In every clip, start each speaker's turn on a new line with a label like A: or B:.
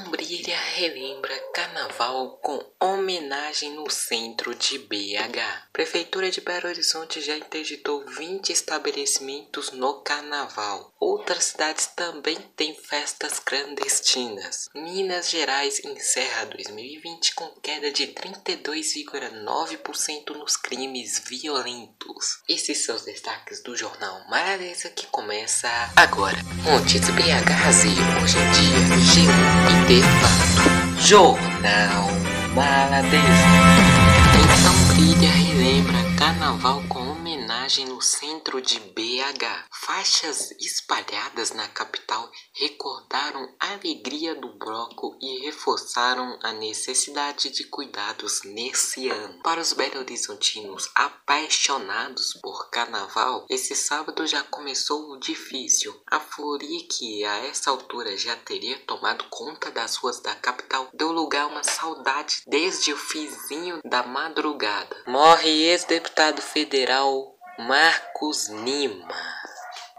A: Brilha relembra carnaval com homenagem no centro de BH. Prefeitura de Belo Horizonte já interditou 20 estabelecimentos no carnaval. Outras cidades também têm festas clandestinas. Minas Gerais encerra 2020 com queda de 32,9% nos crimes violentos. Esses são os destaques do jornal Maranesa que começa agora. Montes BH hoje em dia, G1 e de fato. Jornal Maladeza. Então brilha e lembra carnaval com homenagem no centro de BH. Faixas espalhadas na capital recordaram a alegria do bloco e reforçaram a necessidade de cuidados nesse ano. Para os belo-horizontinos apaixonados por carnaval, esse sábado já começou o difícil. A folia que a essa altura já teria tomado conta das ruas da capital deu lugar a uma saudade desde o fizinho da madrugada. Morre ex-deputado federal Marcos Lima.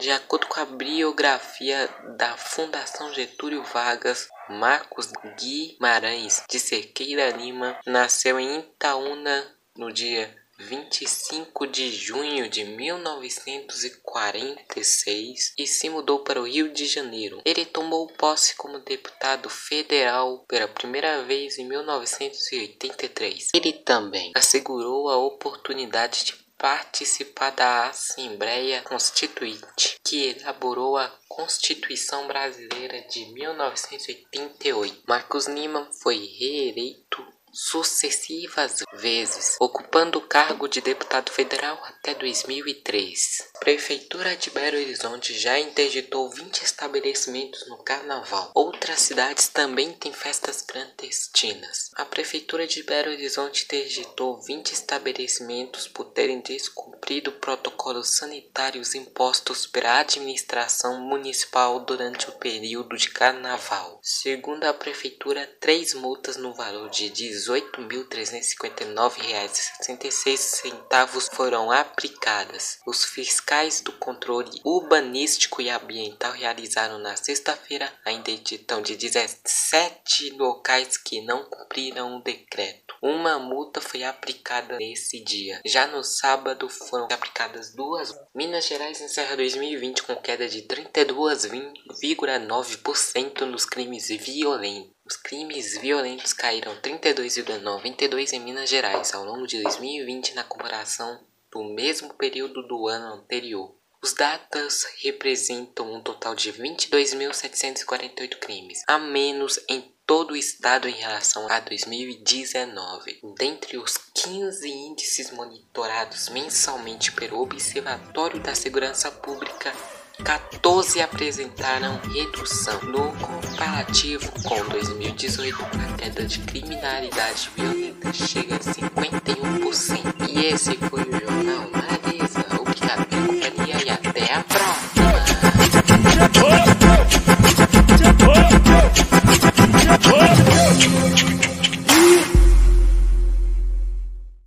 A: De acordo com a biografia da Fundação Getúlio Vargas, Marcos Guimarães de Cerqueira Lima nasceu em Itaúna no dia 25 de junho de 1946 e se mudou para o Rio de Janeiro. Ele tomou posse como deputado federal pela primeira vez em 1983. Ele também assegurou a oportunidade de participar da Assembleia Constituinte, que elaborou a Constituição Brasileira de 1988. Marcos Lima foi reeleito sucessivas vezes, ocupando o cargo de deputado federal até 2003. Prefeitura de Belo Horizonte já interditou 20 estabelecimentos no carnaval. Outras cidades também têm festas clandestinas. A Prefeitura de Belo Horizonte interditou 20 estabelecimentos por terem descumprido protocolos sanitários impostos pela administração municipal durante o período de carnaval. Segundo a Prefeitura, três multas no valor de 18 R$ 18.359,66 foram aplicadas. Os fiscais do controle urbanístico e ambiental realizaram na sexta-feira a interdição de 17 locais que não cumpriram o decreto. Uma multa foi aplicada nesse dia. Já no sábado foram aplicadas duas. Minas Gerais encerra 2020 com queda de 32,9% nos crimes violentos. Os crimes violentos caíram 32,92 em Minas Gerais ao longo de 2020 na comparação do mesmo período do ano anterior. Os datas representam um total de 22.748 crimes, a menos em todo o estado em relação a 2019. Dentre os 15 índices monitorados mensalmente pelo Observatório da Segurança Pública, 14 apresentaram redução no comparativo com 2018. A queda de criminalidade violenta chega a 51%. E esse foi o